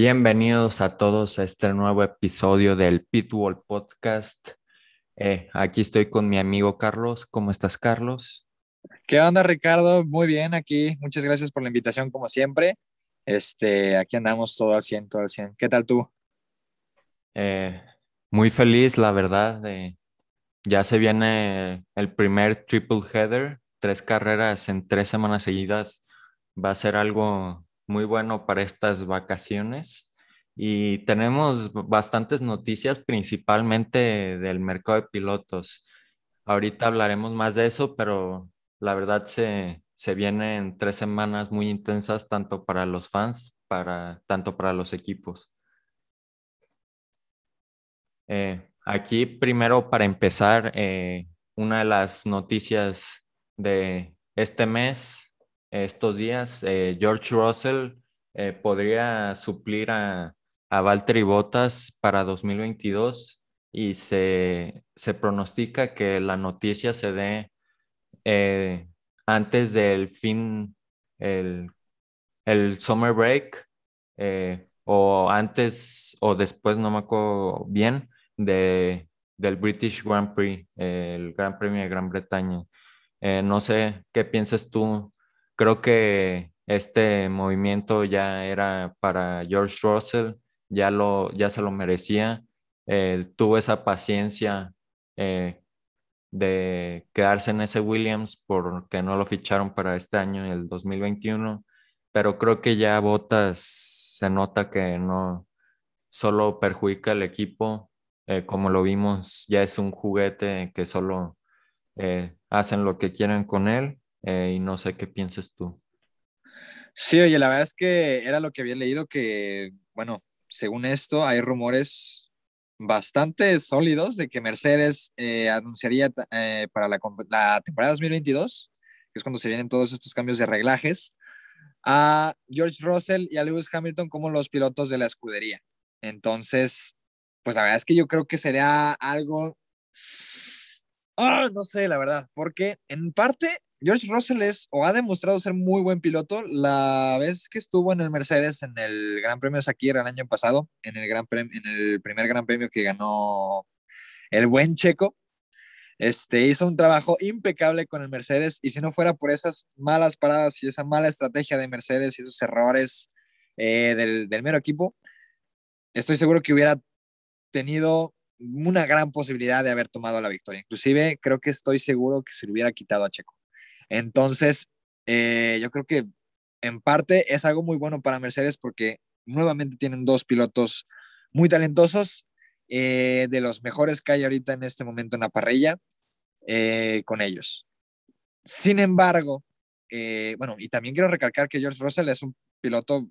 Bienvenidos a todos a este nuevo episodio del Pitbull Podcast. Eh, aquí estoy con mi amigo Carlos. ¿Cómo estás, Carlos? ¿Qué onda, Ricardo? Muy bien aquí. Muchas gracias por la invitación, como siempre. Este, aquí andamos todo al 100, todo al 100. ¿Qué tal tú? Eh, muy feliz, la verdad. ya se viene el primer triple header, tres carreras en tres semanas seguidas. Va a ser algo muy bueno para estas vacaciones. Y tenemos bastantes noticias, principalmente del mercado de pilotos. Ahorita hablaremos más de eso, pero la verdad se, se vienen tres semanas muy intensas, tanto para los fans, para, tanto para los equipos. Eh, aquí, primero, para empezar, eh, una de las noticias de este mes estos días. Eh, George Russell eh, podría suplir a, a Valtteri Bottas para 2022 y se, pronostica que la noticia se dé eh, antes del fin, el, el summer break, o antes o después, no me acuerdo bien, de, del British Grand Prix, el Gran Premio de Gran Bretaña. no sé qué piensas tú creo que este movimiento ya era para George Russell, ya, lo, ya se lo merecía. tuvo esa paciencia eh, de quedarse en ese Williams porque no lo ficharon para este año, el 2021, pero creo que ya Botas se nota que no solo perjudica al equipo, eh, como lo vimos, ya es un juguete que solo eh, hacen lo que quieren con él eh, y no sé qué pienses tú. Sí, oye, la verdad es que era lo que había leído que, bueno, según esto, hay rumores bastante sólidos de que Mercedes eh, anunciaría eh, para la, la, temporada 2022, que es cuando se vienen todos estos cambios de reglajes, a George Russell y a Lewis Hamilton como los pilotos de la escudería. Entonces, pues la verdad es que yo creo que sería algo, oh, no sé, la verdad, porque en parte George Russell es o ha demostrado ser muy buen piloto. La vez que estuvo en el Mercedes en el Gran Premio Sakira el año pasado, en el, gran en el primer Gran Premio que ganó el buen Checo, este, hizo un trabajo impecable con el Mercedes y si no fuera por esas malas paradas y esa mala estrategia de Mercedes y esos errores eh, del, del mero equipo, estoy seguro que hubiera tenido una gran posibilidad de haber tomado la victoria. Inclusive creo que estoy seguro que se le hubiera quitado a Checo. Entonces, eh, yo creo que en parte es algo muy bueno para Mercedes porque nuevamente tienen dos pilotos muy talentosos, eh, de los mejores que hay ahorita en este momento en la parrilla, eh, con ellos. Sin embargo, bueno, y también quiero recalcar que George Russell es un piloto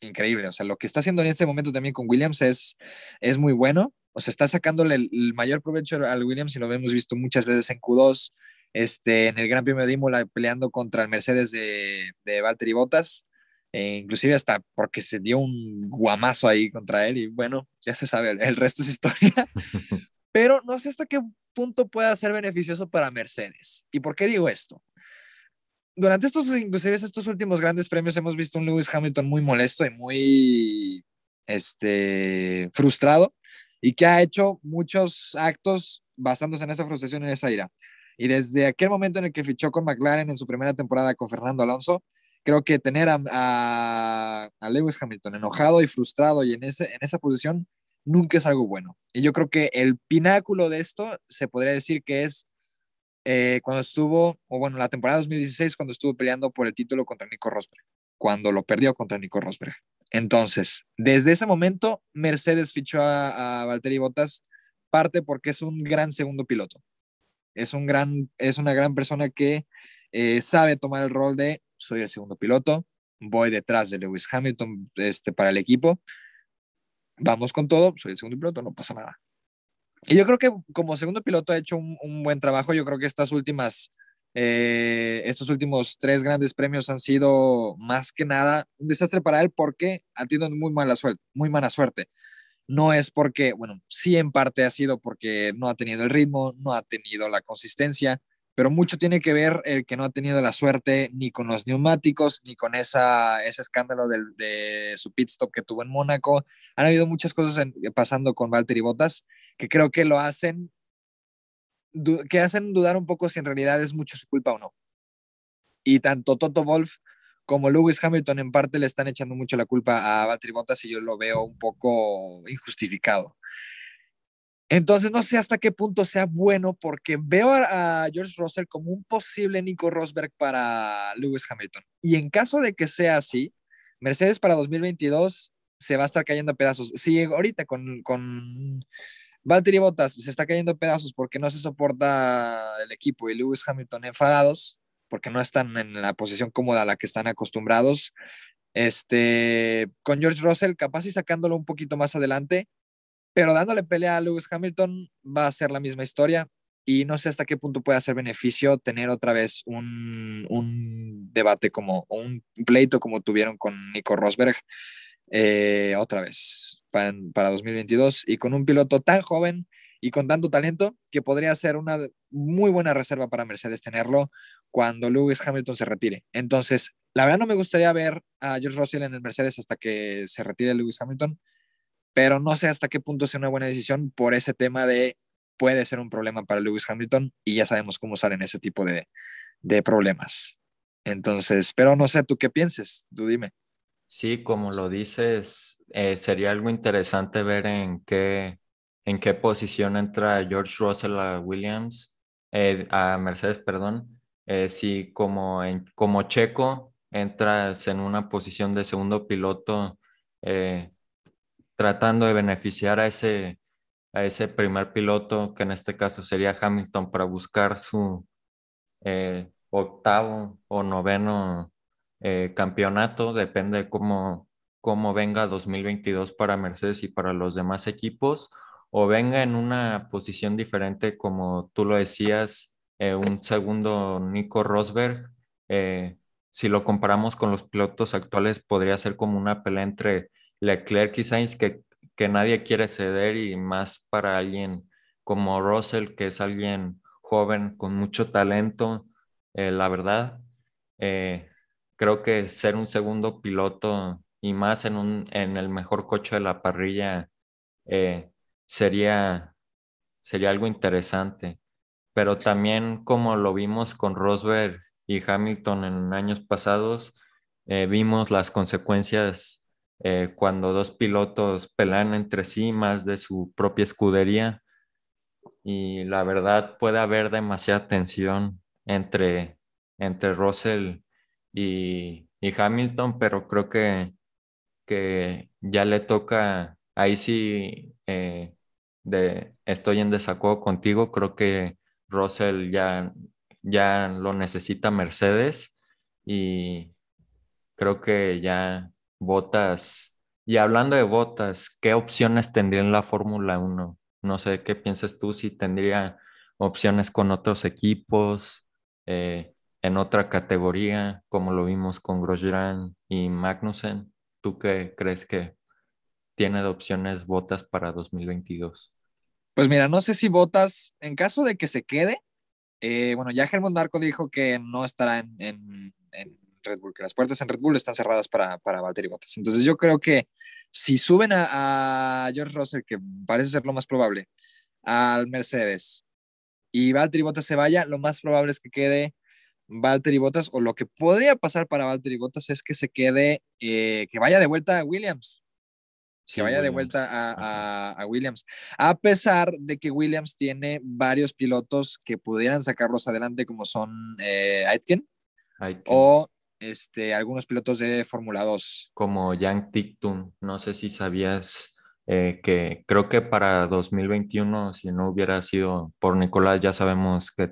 increíble, o sea, lo que está haciendo en este momento también con Williams es, es muy bueno, o sea, está sacándole el, el mayor provecho al Williams y lo hemos visto muchas veces en Q2, este, en el Gran Premio de Imola peleando contra el Mercedes de, de Valtteri Bottas, e inclusive hasta porque se dio un guamazo ahí contra él y bueno, ya se sabe, el, resto es historia, pero no sé hasta qué punto pueda ser beneficioso para Mercedes. ¿Y por qué digo esto? Durante estos, inclusive estos últimos grandes premios hemos visto un Lewis Hamilton muy molesto y muy este, frustrado y que ha hecho muchos actos basándose en esa frustración, en esa ira. Y desde aquel momento en el que fichó con McLaren en su primera temporada con Fernando Alonso, creo que tener a, Lewis Hamilton enojado y frustrado y en, ese, en esa posición nunca es algo bueno. Y yo creo que el pináculo de esto se podría decir que es eh, cuando estuvo, o bueno, la temporada 2016, cuando estuvo peleando por el título contra Nico Rosberg, cuando lo perdió contra Nico Rosberg. Entonces, desde ese momento, Mercedes fichó a, a Valtteri Bottas, parte porque es un gran segundo piloto es, un gran, es una gran persona que eh, sabe tomar el rol de soy el segundo piloto, voy detrás de Lewis Hamilton este, para el equipo, vamos con todo, soy el segundo piloto, no pasa nada. Y yo creo que como segundo piloto ha hecho un, buen trabajo, yo creo que estas últimas, eh, estos últimos tres grandes premios han sido más que nada un desastre para él porque ha tenido muy mala suerte, muy mala suerte no es porque, bueno, sí en parte ha sido porque no ha tenido el ritmo, no ha tenido la consistencia, pero mucho tiene que ver el que no ha tenido la suerte ni con los neumáticos, ni con esa, ese escándalo de, su pit stop que tuvo en Mónaco. Han habido muchas cosas pasando con Valtteri Bottas que creo que lo hacen, que hacen dudar un poco si en realidad es mucho su culpa o no. Y tanto Toto Wolf como Lewis Hamilton en parte le están echando mucho la culpa a Valtteri Bottas y yo lo veo un poco injustificado. Entonces no sé hasta qué punto sea bueno porque veo a, George Russell como un posible Nico Rosberg para Lewis Hamilton. Y en caso de que sea así, Mercedes para 2022 se va a estar cayendo a pedazos. Si ahorita con, con Valtteri Bottas se está cayendo a pedazos porque no se soporta el equipo y Lewis Hamilton enfadados porque no están en la posición cómoda a la que están acostumbrados. Este, con George Russell capaz y sacándolo un poquito más adelante, pero dándole pelea a Lewis Hamilton va a ser la misma historia y no sé hasta qué punto puede hacer beneficio tener otra vez un, un debate como un pleito como tuvieron con Nico Rosberg eh, otra vez para, para 2022 y con un piloto tan joven y con tanto talento que podría ser una muy buena reserva para Mercedes tenerlo cuando Lewis Hamilton se retire. Entonces, la verdad no me gustaría ver a George Russell en el Mercedes hasta que se retire Lewis Hamilton, pero no sé hasta qué punto sea una buena decisión por ese tema de puede ser un problema para Lewis Hamilton y ya sabemos cómo salen ese tipo de, de problemas. Entonces, pero no sé, ¿tú qué pienses? Tú dime. Sí, como lo dices, eh, sería algo interesante ver en qué, en qué posición entra George Russell a Williams, eh, a Mercedes, perdón. Eh, si como, en, como checo entras en una posición de segundo piloto, tratando de beneficiar a ese, a ese primer piloto, que en este caso sería Hamilton, para buscar su eh, octavo o noveno eh, campeonato, depende de cómo, cómo venga 2022 para Mercedes y para los demás equipos, o venga en una posición diferente, como tú lo decías, eh, un segundo Nico Rosberg. si lo comparamos con los pilotos actuales, podría ser como una pelea entre Leclerc y Sainz que, que nadie quiere ceder y más para alguien como Russell, que es alguien joven con mucho talento, eh, la verdad. Eh, creo que ser un segundo piloto y más en, un, en el mejor coche de la parrilla eh, sería, sería algo interesante. Pero también como lo vimos con Rosberg y Hamilton en años pasados, vimos las consecuencias eh, cuando dos pilotos pelean entre sí más de su propia escudería. Y la verdad puede haber demasiada tensión entre, entre Russell y, Hamilton, pero creo que, que ya le toca, ahí sí eh, de, estoy en desacuerdo contigo, creo que Russell ya, ya lo necesita Mercedes y creo que ya Botas. Y hablando de botas, ¿qué opciones tendría en la Fórmula 1? No sé, ¿qué piensas tú si tendría opciones con otros equipos, eh, en otra categoría, como lo vimos con Grosjean y Magnussen? ¿Tú qué crees que tiene de opciones botas para 2022? Pues mira, no sé si botas, en caso de que se quede, eh, bueno, ya Germán Marco dijo que no estará en Red Bull, que las puertas en Red Bull están cerradas para, para Valtteri Bottas. Entonces yo creo que si suben a, George Russell, que parece ser lo más probable, al Mercedes y Valtteri Bottas se vaya, lo más probable es que quede Valtteri Bottas o lo que podría pasar para Valtteri Bottas es que se quede, eh, que vaya de vuelta a Williams. Que vaya de vuelta a, Williams. A pesar de que Williams tiene varios pilotos que pudieran sacarlos adelante, como son eh, Aitken, o este, algunos pilotos de Fórmula 2. Como Yang Tictum, no sé si sabías eh, que creo que para 2021, si no hubiera sido por Nicolás, ya sabemos que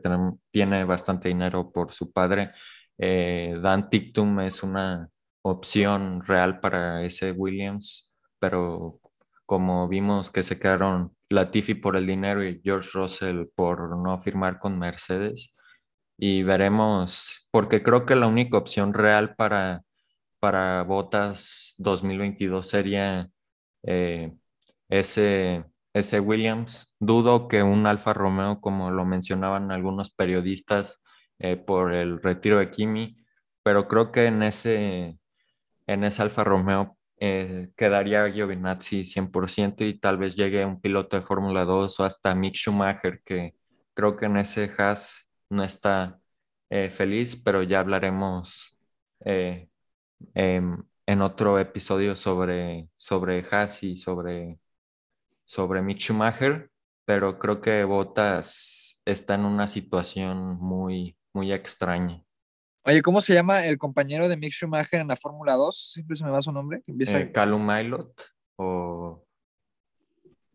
tiene bastante dinero por su padre. Eh, Dan Tictum es una opción real para ese Williams, pero como vimos que se quedaron Latifi por el dinero y George Russell por no firmar con Mercedes, y veremos, porque creo que la única opción real para, para Botas 2022 sería eh, ese, ese Williams. Dudo que un Alfa Romeo, como lo mencionaban algunos periodistas, eh, por el retiro de Kimi, pero creo que en ese, en ese Alfa Romeo eh, quedaría Giovinazzi 100% y tal vez llegue un piloto de Fórmula 2 o hasta Mick Schumacher, que creo que en ese Haas no está eh, feliz, pero ya hablaremos em, en otro episodio sobre, sobre Haas y sobre, sobre Mick Schumacher, pero creo que Bottas está en una situación muy, muy extraña. Oye, ¿cómo se llama el compañero de Mick Schumacher en la Fórmula 2? Siempre se me va su nombre. Eh, Callum Milot o...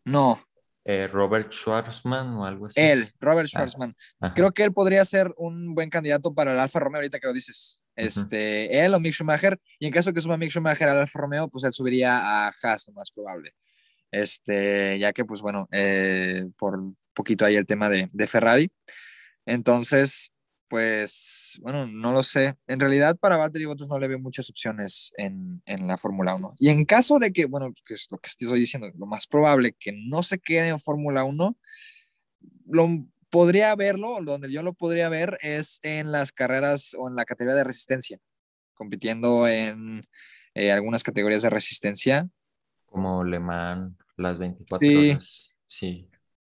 No. Eh, Robert Schwarzman o algo así. Él, Robert ah, Schwarzman. Creo que él podría ser un buen candidato para el Alfa Romeo ahorita que lo dices. Este, Él o Mick Schumacher. Y en caso que suba Mick Schumacher al Alfa Romeo, pues él subiría a Haas, lo más probable. Este, ya que, pues bueno, eh, por poquito ahí el tema de, de Ferrari. Entonces, pues, bueno, no lo sé. En realidad, para Valtteri Bottas no le veo muchas opciones en, en la Fórmula 1. Y en caso de que, bueno, que es lo que estoy diciendo, lo más probable que no se quede en Fórmula 1, lo podría verlo, donde yo lo podría ver es en las carreras o en la categoría de resistencia, compitiendo en eh, algunas categorías de resistencia. Como Le Mans, las 24 horas. Sí,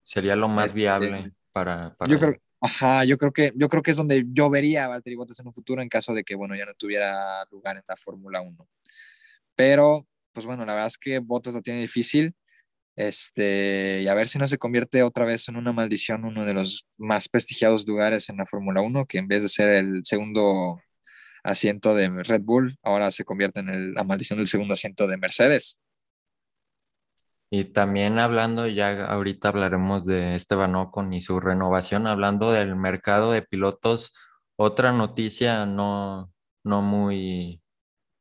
sería lo más este, viable para, para yo creo, Ajá, yo creo que, yo creo que es donde yo vería a Valtteri Bottas en un futuro en caso de que, bueno, ya no tuviera lugar en la Fórmula 1. Pero, pues bueno, la verdad es que Bottas lo tiene difícil. Este, y a ver si no se convierte otra vez en una maldición, uno de los más prestigiados lugares en la Fórmula 1, que en vez de ser el segundo asiento de Red Bull, ahora se convierte en la maldición del segundo asiento de Mercedes. Y también hablando, ya ahorita hablaremos de Esteban Ocon y su renovación, hablando del mercado de pilotos, otra noticia no, no muy,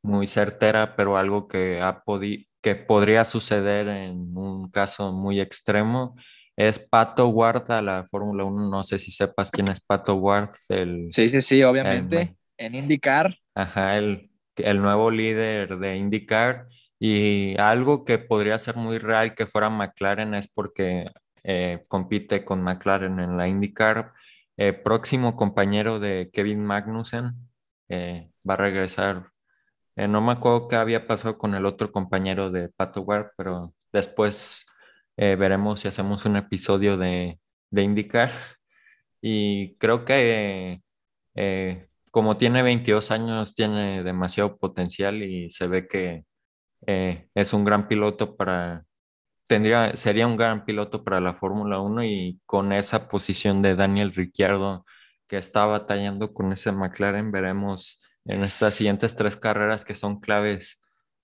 muy certera, pero algo que, ha que podría suceder en un caso muy extremo, es Pato Ward a la Fórmula 1. No sé si sepas quién es Pato Ward. El, sí, sí, sí, obviamente. en IndyCar. Ajá, el, el nuevo líder de IndyCar y algo que podría ser muy real que fuera McLaren es porque eh, compite con McLaren en la IndyCar. Eh, próximo compañero de Kevin Magnussen eh, va a regresar. no me acuerdo qué había pasado con el otro compañero de Pato Ward, pero después veremos si hacemos un episodio de, de IndyCar. Y creo que como tiene 22 años, tiene demasiado potencial y se ve que eh, es un gran piloto para, tendría, sería un gran piloto para la Fórmula 1 y con esa posición de Daniel Ricciardo que está batallando con ese McLaren, veremos en estas siguientes tres carreras que son claves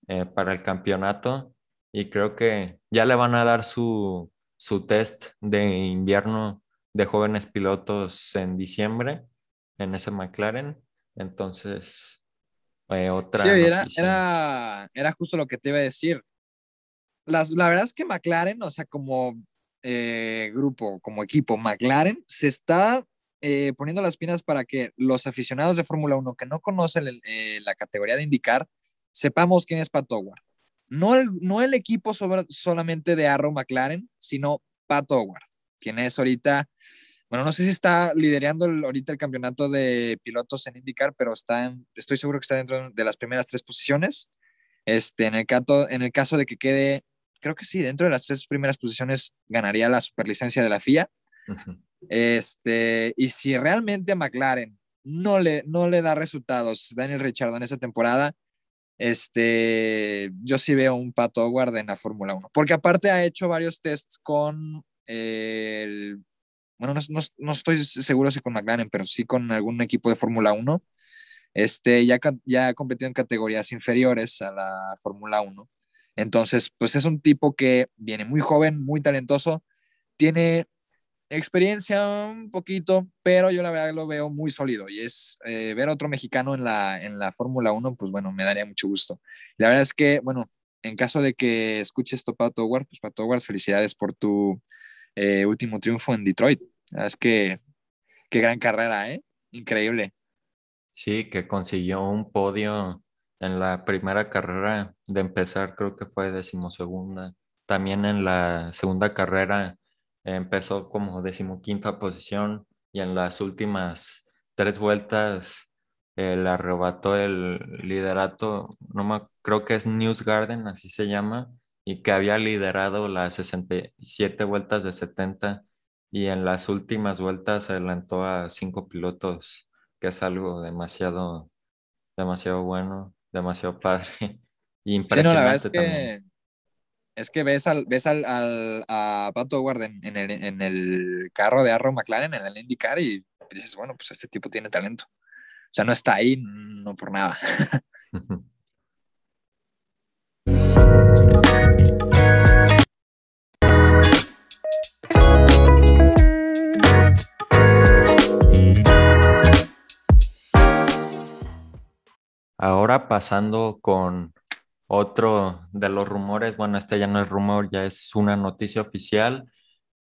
eh, para el campeonato y creo que ya le van a dar su, su test de invierno de jóvenes pilotos en diciembre en ese McLaren. Entonces, otra sí, era, era, era, justo lo que te iba a decir. Las, la verdad es que McLaren, o sea, como eh, grupo, como equipo, McLaren se está eh, poniendo las pinas para que los aficionados de Fórmula 1 que no conocen eh, la categoría de indicar, sepamos quién es Pat Howard. No el, no el equipo sobre, solamente de Arrow McLaren, sino Pat Howard, quien es ahorita bueno, no sé si está liderando ahorita el campeonato de pilotos en IndyCar, pero está estoy seguro que está dentro de las primeras tres posiciones. Este, en, el caso, en el caso de que quede, creo que sí, dentro de las tres primeras posiciones ganaría la superlicencia de la FIA. Este, y si realmente a McLaren no le, no le da resultados Daniel Richard en esa temporada, este, yo sí veo un Pato Howard en la Fórmula 1, porque aparte ha hecho varios tests con el bueno, no, estoy seguro si con McLaren, pero sí con algún equipo de Fórmula 1, este, ya, ya ha competido en categorías inferiores a la Fórmula 1. Entonces, pues es un tipo que viene muy joven, muy talentoso, tiene experiencia un poquito, pero yo la verdad lo veo muy sólido y es eh, ver a otro mexicano en la, en la Fórmula 1, pues bueno, me daría mucho gusto. La verdad es que, bueno, en caso de que escuches esto, Pato Howard, pues Pato Howard, felicidades por tu eh, último triunfo en Detroit. Es que, qué gran carrera, ¿eh? Increíble. Sí, que consiguió un podio en la primera carrera de empezar, creo que fue decimosegunda. también en la segunda carrera empezó como decimoquinta posición y en las últimas tres vueltas eh, le arrebató el liderato, no me, creo que es News Garden, así se llama, y que había liderado las 67 vueltas de 70 y en las últimas vueltas adelantó a cinco pilotos, que es algo demasiado, demasiado bueno, demasiado padre. Y impresionante también es que ves al, ves al, a Pato Howard en, el, en, el, carro de Arrow McLaren, en el IndyCar, y dices, bueno, pues este tipo tiene talento. O sea, no está ahí, no por nada. Ahora pasando con otro de los rumores, bueno, este ya no es rumor, ya es una noticia oficial.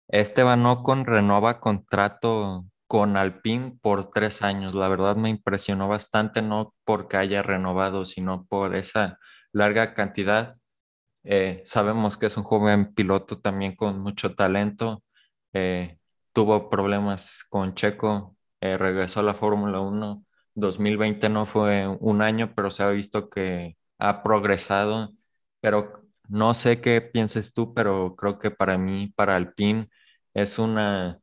Esteban Ocon renueva contrato con Alpine por tres años. La verdad me impresionó bastante, no porque haya renovado, sino por esa larga cantidad. Eh, sabemos que es un joven piloto también con mucho talento. Eh, tuvo problemas con Checo, eh, regresó a la Fórmula 1. 2020 no fue un año, pero se ha visto que ha progresado, pero no sé qué pienses tú, pero creo que para mí, para Alpine, es una,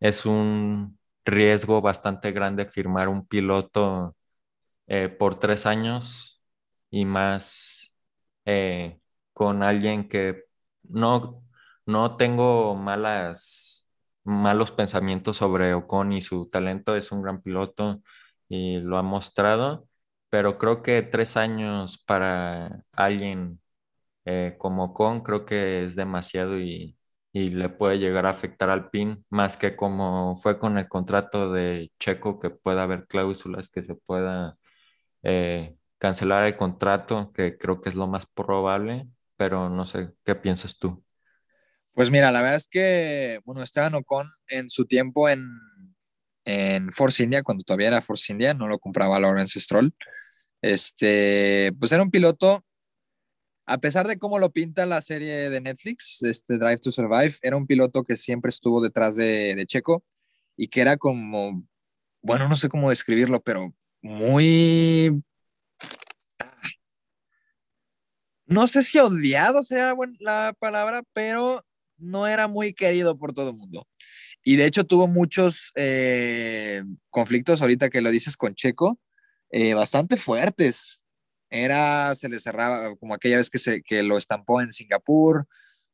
es un riesgo bastante grande firmar un piloto eh, por tres años y más eh, con alguien que no, no tengo malas, malos pensamientos sobre Ocon y su talento, es un gran piloto y lo ha mostrado, pero creo que tres años para alguien eh, como Con creo que es demasiado y, le puede llegar a afectar al PIN, más que como fue con el contrato de Checo, que pueda haber cláusulas que se pueda eh, cancelar el contrato, que creo que es lo más probable, pero no sé, ¿qué piensas tú? Pues mira, la verdad es que, bueno, Esteban Ocon en su tiempo en, en Force India, cuando todavía era Force India, no lo compraba Lawrence Stroll. Este, pues era un piloto, a pesar de cómo lo pinta la serie de Netflix, este Drive to Survive, era un piloto que siempre estuvo detrás de, Checo y que era como, bueno, no sé cómo describirlo, pero muy no sé si odiado sea la palabra, pero no era muy querido por todo el mundo. Y de hecho tuvo muchos eh, conflictos, ahorita que lo dices con Checo, eh, bastante fuertes. Era, se le cerraba, como aquella vez que, se, que lo estampó en Singapur,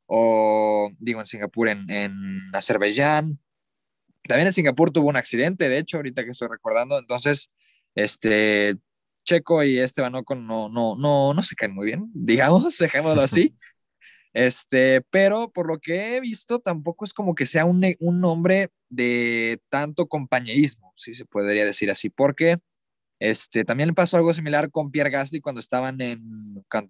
o digo en Singapur, en, en Azerbaiyán. También en Singapur tuvo un accidente, de hecho, ahorita que estoy recordando. Entonces, este, Checo y Esteban Ocon no, no, no, no se caen muy bien, digamos, dejémoslo así. Este, pero por lo que he visto, tampoco es como que sea un, un hombre de tanto compañerismo, si se podría decir así, porque este, también le pasó algo similar con Pierre Gasly cuando estaban en,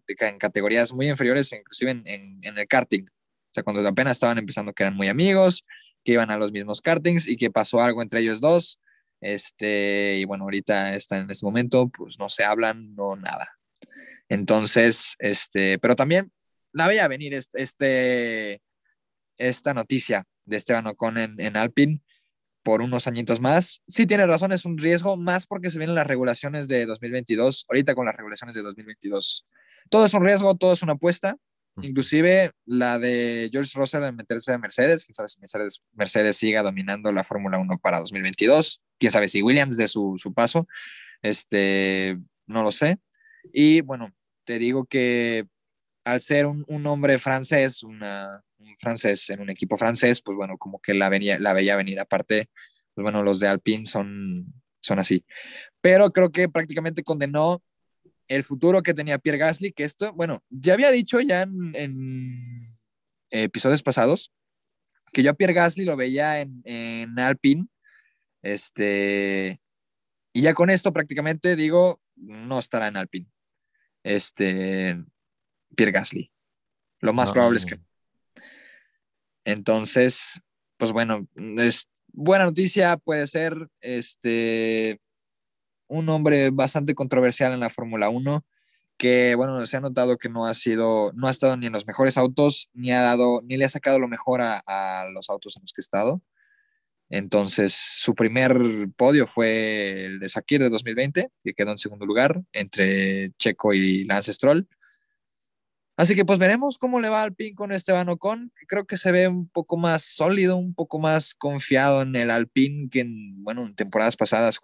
en categorías muy inferiores, inclusive en, en, el karting. O sea, cuando apenas estaban empezando, que eran muy amigos, que iban a los mismos kartings y que pasó algo entre ellos dos. Este, y bueno, ahorita está en este momento, pues no se hablan, no nada. Entonces, este, pero también la veía venir este, esta noticia de Esteban Ocon en, en Alpine por unos añitos más. Sí, tiene razón, es un riesgo más porque se vienen las regulaciones de 2022, ahorita con las regulaciones de 2022. Todo es un riesgo, todo es una apuesta, inclusive la de George Russell en meterse a Mercedes, quién sabe si Mercedes, Mercedes siga dominando la Fórmula 1 para 2022, quién sabe si Williams de su, su paso, este, no lo sé. Y bueno, te digo que al ser un, un hombre francés, un francés en un equipo francés, pues bueno, como que la, venía, la veía venir. Aparte, pues bueno, los de Alpine son, son así. Pero creo que prácticamente condenó el futuro que tenía Pierre Gasly, que esto, bueno, ya había dicho ya en, episodios pasados que yo a Pierre Gasly lo veía en, en Alpine, este, y ya con esto prácticamente digo, no estará en Alpine. Este, Pierre Gasly. Lo más probable es que. Entonces, pues bueno, es buena noticia, puede ser este un hombre bastante controversial en la Fórmula 1 que bueno, se ha notado que no ha sido, no ha estado ni en los mejores autos, ni ha dado, ni le ha sacado lo mejor a, a los autos en los que ha estado. Entonces, su primer podio fue el de Sakir de 2020, que quedó en segundo lugar entre Checo y Lance Stroll. Así que pues veremos cómo le va al PIN con Esteban Ocon. Creo que se ve un poco más sólido, un poco más confiado en el Alpine que en, bueno, en temporadas pasadas,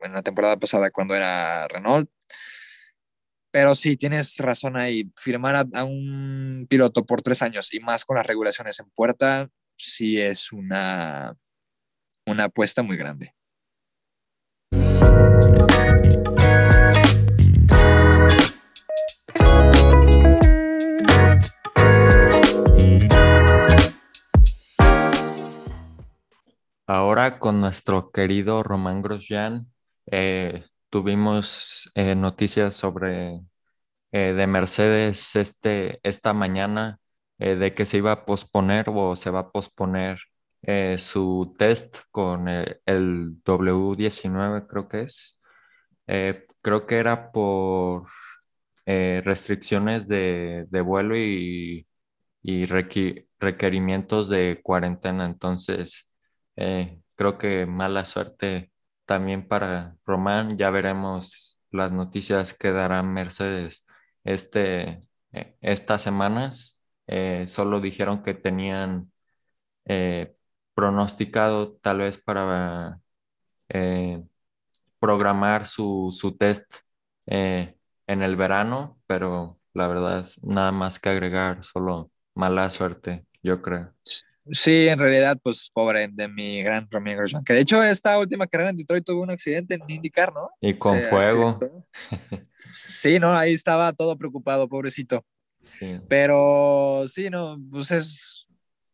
en la temporada pasada cuando era Renault. Pero sí, tienes razón ahí. Firmar a, a, un piloto por tres años y más con las regulaciones en puerta, sí es una, una apuesta muy grande. Ahora con nuestro querido Román Grosjean, eh, tuvimos eh, noticias sobre eh, de Mercedes este, esta mañana de que se iba a posponer o se va a posponer su test con el, el W19, creo que es. Creo que era por restricciones de, de, vuelo y, y requ requerimientos de cuarentena. Entonces, eh, creo que mala suerte también para Román. Ya veremos las noticias que dará Mercedes este, eh, estas semanas. Eh, solo dijeron que tenían pronosticado tal vez para programar su, su test en el verano, pero la verdad, nada más que agregar, solo mala suerte, yo creo. Sí, en realidad, pues pobre de mi gran Romeo Grosjean, que de hecho esta última carrera en Detroit tuvo un accidente en IndyCar, ¿no? Y con fuego. Sí, no, ahí estaba todo preocupado, pobrecito. Sí. Pero sí, no, pues es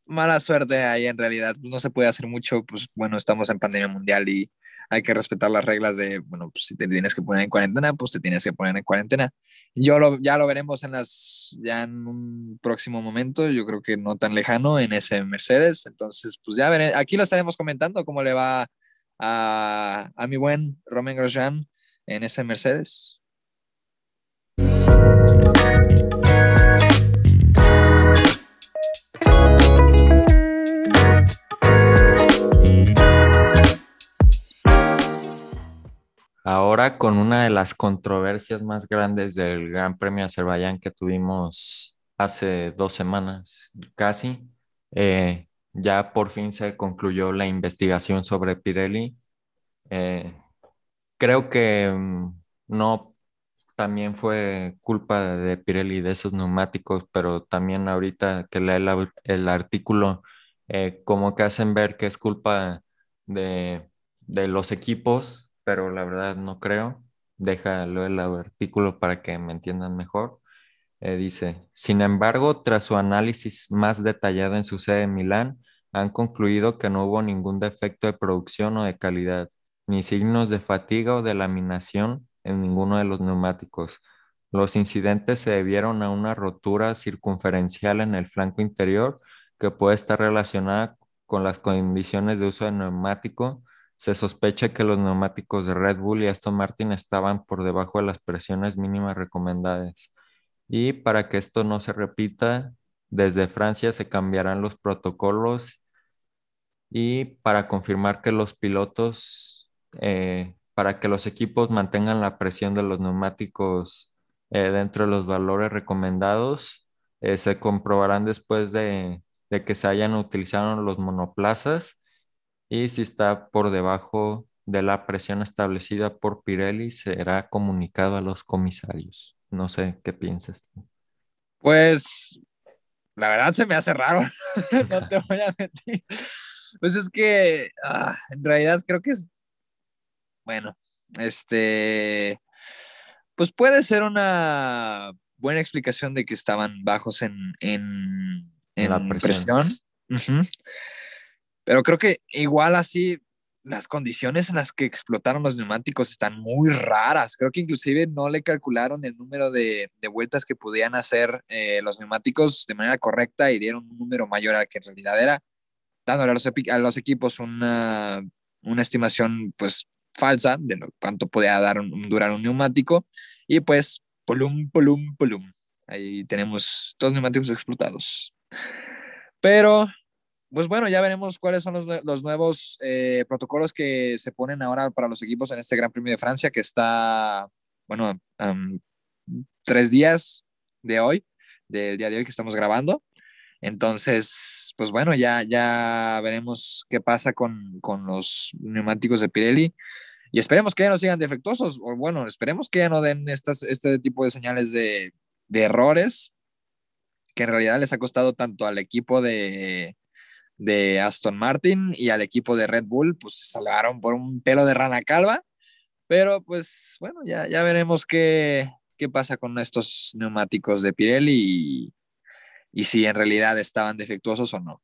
mala suerte ahí en realidad, no se puede hacer mucho, pues bueno, estamos en pandemia mundial y hay que respetar las reglas de, bueno, pues si te tienes que poner en cuarentena, pues te tienes que poner en cuarentena. Yo lo, ya lo veremos en las, ya en un próximo momento, yo creo que no tan lejano en ese Mercedes, entonces pues ya veré, aquí lo estaremos comentando cómo le va a, a mi buen Romain Grosjean en ese Mercedes. Ahora con una de las controversias más grandes del Gran Premio de Azerbaiyán que tuvimos hace dos semanas casi, eh, ya por fin se concluyó la investigación sobre Pirelli. Eh, creo que um, no también fue culpa de Pirelli de esos neumáticos, pero también ahorita que lee el, el artículo, eh, como que hacen ver que es culpa de, de los equipos pero la verdad no creo. Déjalo el artículo para que me entiendan mejor. Eh, dice, sin embargo, tras su análisis más detallado en su sede en Milán, han concluido que no hubo ningún defecto de producción o de calidad, ni signos de fatiga o de laminación en ninguno de los neumáticos. Los incidentes se debieron a una rotura circunferencial en el flanco interior que puede estar relacionada con las condiciones de uso del neumático se sospecha que los neumáticos de Red Bull y Aston Martin estaban por debajo de las presiones mínimas recomendadas. Y para que esto no se repita, desde Francia se cambiarán los protocolos y para confirmar que los pilotos, eh, para que los equipos mantengan la presión de los neumáticos eh, dentro de los valores recomendados, eh, se comprobarán después de, de que se hayan utilizado los monoplazas y si está por debajo de la presión establecida por Pirelli, será comunicado a los comisarios. No sé qué piensas. Pues la verdad se me hace raro, no te voy a mentir. Pues es que ah, en realidad creo que es, bueno, este, pues puede ser una buena explicación de que estaban bajos en, en, en la presión. presión. Uh -huh. Pero creo que igual así las condiciones en las que explotaron los neumáticos están muy raras. Creo que inclusive no le calcularon el número de, de vueltas que podían hacer eh, los neumáticos de manera correcta y dieron un número mayor al que en realidad era, dándole a los, a los equipos una, una, estimación pues falsa de lo, cuánto podía dar un, durar un neumático y pues polum, polum, polum. Ahí tenemos dos neumáticos explotados. Pero, pues bueno, ya veremos cuáles son los, nuevos eh, protocolos que se ponen ahora para los equipos en este Gran Premio de Francia, que está, bueno, tres días de hoy, del día de hoy que estamos grabando. Entonces, pues bueno, ya, ya veremos qué pasa con, con los neumáticos de Pirelli. Y esperemos que ya no sigan defectuosos, o bueno, esperemos que ya no den estas, este tipo de señales de, de errores que en realidad les ha costado tanto al equipo de, de Aston Martin y al equipo de Red Bull, pues se salvaron por un pelo de rana calva. Pero pues bueno, ya, ya veremos qué, qué pasa con estos neumáticos de Pirelli y, si en realidad estaban defectuosos o no.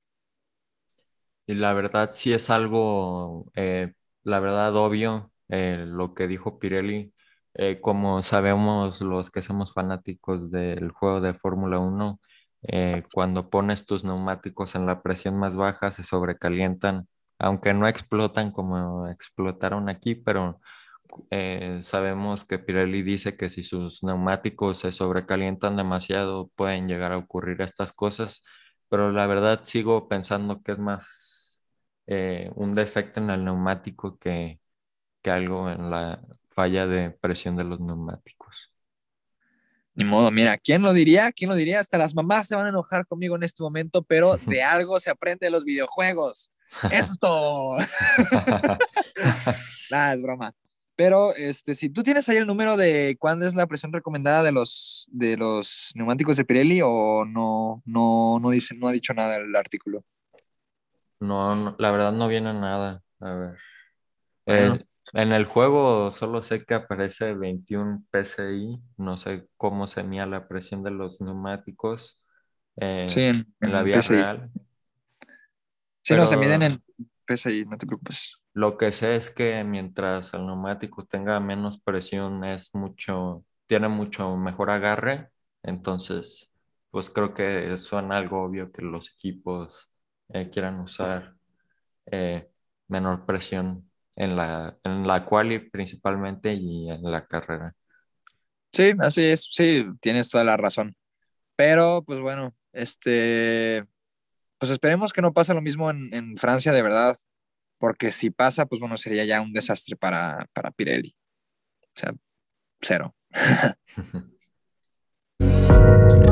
La verdad sí es algo, eh, la verdad obvio, eh, lo que dijo Pirelli, eh, como sabemos los que somos fanáticos del juego de Fórmula 1, eh, cuando pones tus neumáticos en la presión más baja se sobrecalientan, aunque no explotan como explotaron aquí, pero sabemos que Pirelli dice que si sus neumáticos se sobrecalientan demasiado pueden llegar a ocurrir estas cosas, pero la verdad sigo pensando que es más un defecto en el neumático que que algo en la falla de presión de los neumáticos. Ni modo, mira, ¿quién lo diría? ¿Quién lo diría? Hasta las mamás se van a enojar conmigo en este momento, pero de algo se aprende en los videojuegos. Esto. Nada, es broma. Pero este, si tú tienes ahí el número de cuándo es la presión recomendada de los, de los neumáticos de Pirelli o no, no, no, dice, no ha dicho nada el artículo. No, la verdad no viene nada. A ver. Eh, en el juego solo sé que aparece 21 PSI, no sé cómo se mía la presión de los neumáticos eh, en, la vía real. Sí, no, se miden en PSI, no te preocupes. Lo que sé es que mientras el neumático tenga menos presión, es mucho, tiene mucho mejor agarre, entonces, pues creo que suena algo obvio que los equipos eh, quieran usar eh, menor presión en la, en la quali principalmente y en la carrera. Sí, así es, sí, tienes toda la razón. Pero, pues bueno, este, pues esperemos que no pase lo mismo en, en Francia de verdad, porque si pasa, pues bueno, sería ya un desastre para, para Pirelli. O sea, cero.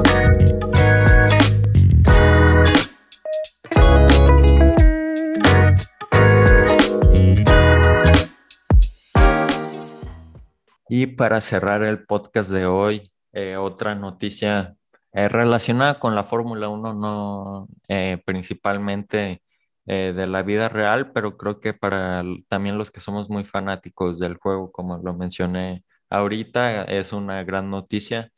Y para cerrar el podcast de hoy, eh, otra noticia eh, relacionada con la Fórmula 1, no eh, principalmente de la vida real, pero creo que para también los que somos muy fanáticos del juego, como lo mencioné ahorita, es una gran noticia.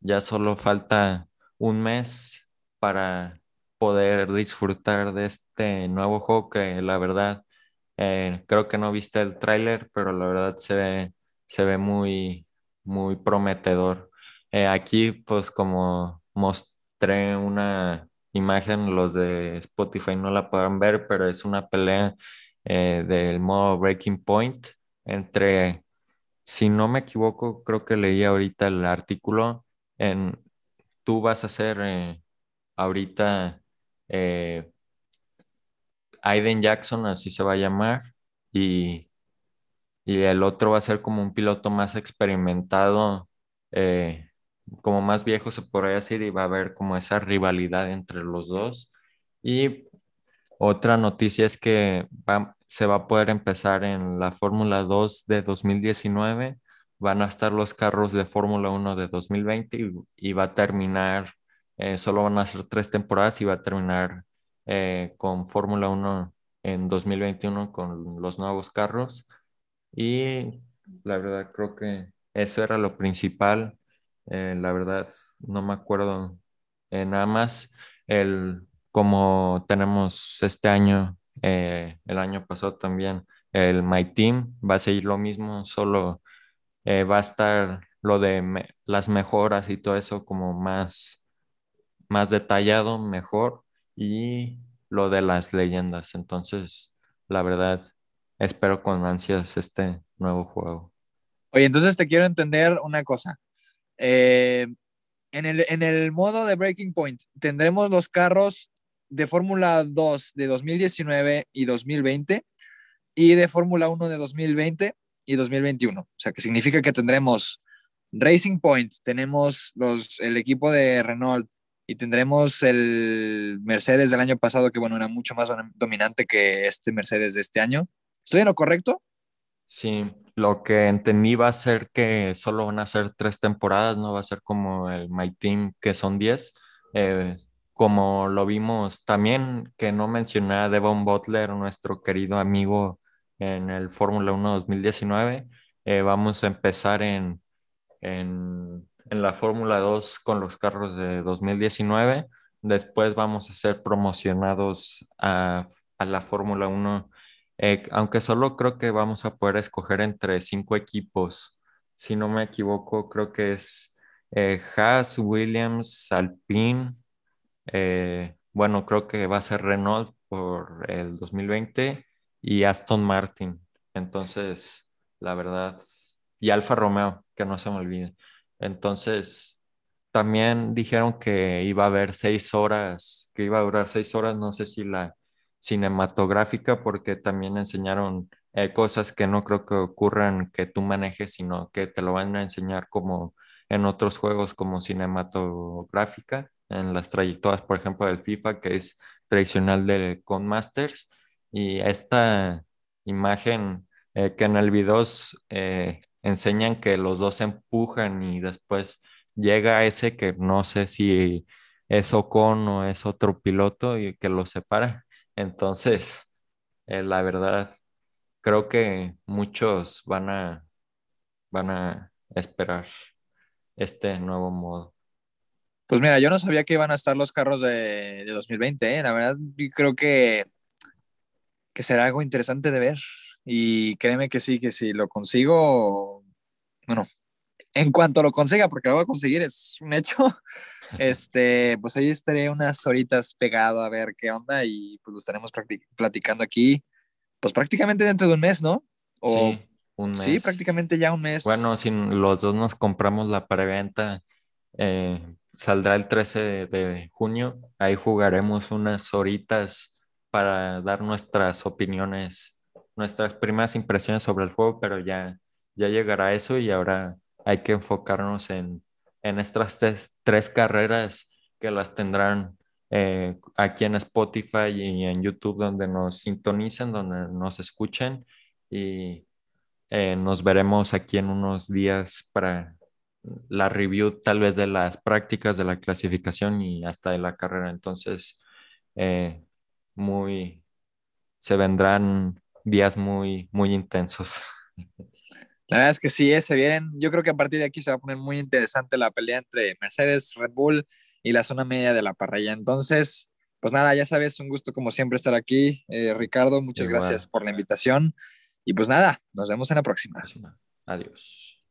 Ya solo falta un mes para poder disfrutar de este nuevo juego que la verdad creo que no viste el tráiler, pero la verdad se ve se ve muy, muy prometedor. Eh, aquí, pues como mostré una imagen, los de Spotify no la podrán ver, pero es una pelea eh, del modo Breaking Point entre, si no me equivoco, creo que leí ahorita el artículo, en, tú vas a ser eh, ahorita Aiden Jackson, así se va a llamar, y y el otro va a ser como un piloto más experimentado, eh, como más viejo se podría decir, y va a haber como esa rivalidad entre los dos. Y otra noticia es que se va a poder empezar en la Fórmula 2 de 2019, van a estar los carros de Fórmula 1 de 2020 y, va a terminar, eh, solo van a ser tres temporadas y va a terminar eh, con Fórmula 1 en 2021 con los nuevos carros. Y la verdad creo que eso era lo principal. Eh, la verdad no me acuerdo eh, nada más. El, como tenemos este año, eh, el año pasado también, el My Team va a seguir lo mismo, solo va a estar lo de las mejoras y todo eso como más, más detallado, mejor, y lo de las leyendas. Entonces, la verdad, espero con ansias este nuevo juego. Oye, entonces te quiero entender una cosa. Eh, en, el, en el modo de Breaking Point, tendremos los carros de Fórmula 2 de 2019 y 2020 y de Fórmula 1 de 2020 y 2021. O sea, que significa que tendremos Racing Point, tenemos los, el equipo de Renault y tendremos el Mercedes del año pasado, que bueno, era mucho más dominante que este Mercedes de este año. ¿Estoy en lo correcto? Sí, lo que entendí va a ser que solo van a ser tres temporadas, no va a ser como el My Team, que son diez. Eh, como lo vimos también, que no mencioné a Devon Butler, nuestro querido amigo en el Fórmula 1 2019. Eh, vamos a empezar en, en, en la Fórmula 2 con los carros de 2019. Después vamos a ser promocionados a, a la Fórmula 1 eh, aunque solo creo que vamos a poder escoger entre cinco equipos. Si no me equivoco, creo que es eh, Haas, Williams, Alpine. Eh, bueno, creo que va a ser Renault por el 2020 y Aston Martin. Entonces, la verdad, y Alfa Romeo, que no se me olvide. Entonces, también dijeron que iba a haber seis horas, que iba a durar seis horas, no sé si la cinematográfica porque también enseñaron eh, cosas que no creo que ocurran que tú manejes, sino que te lo van a enseñar como en otros juegos como cinematográfica, en las trayectorias, por ejemplo, del FIFA, que es tradicional de con Masters. Y esta imagen eh, que en el video eh, enseñan que los dos empujan y después llega ese que no sé si es Ocon o es otro piloto y que los separa entonces, eh, la verdad, creo que muchos van a, van a esperar este nuevo modo. Pues mira, yo no sabía que iban a estar los carros de, 2020, ¿eh? la verdad, creo que, que será algo interesante de ver. Y créeme que sí, que si lo consigo, bueno, en cuanto lo consiga, porque lo voy a conseguir, es un hecho, este, pues ahí estaré unas horitas pegado a ver qué onda y pues lo estaremos platicando aquí, pues prácticamente dentro de un mes, ¿no? sí, un mes. Sí, prácticamente ya un mes. Bueno, si los dos nos compramos la preventa, eh, saldrá el 13 de, junio, ahí jugaremos unas horitas para dar nuestras opiniones, nuestras primeras impresiones sobre el juego, pero ya, ya llegará eso y ahora hay que enfocarnos en, estas tres, carreras que las tendrán eh, aquí en Spotify y en YouTube donde nos sintonicen, donde nos escuchen y eh, nos veremos aquí en unos días para la review tal vez de las prácticas de la clasificación y hasta de la carrera. Entonces, eh, muy, se vendrán días muy, muy intensos. La verdad es que sí, eh, se vienen. Yo creo que a partir de aquí se va a poner muy interesante la pelea entre Mercedes, Red Bull y la zona media de la parrilla. Entonces, pues nada, ya sabes, un gusto como siempre estar aquí. Eh, Ricardo, muchas gracias por la invitación. Y pues nada, nos vemos en la próxima. Adiós.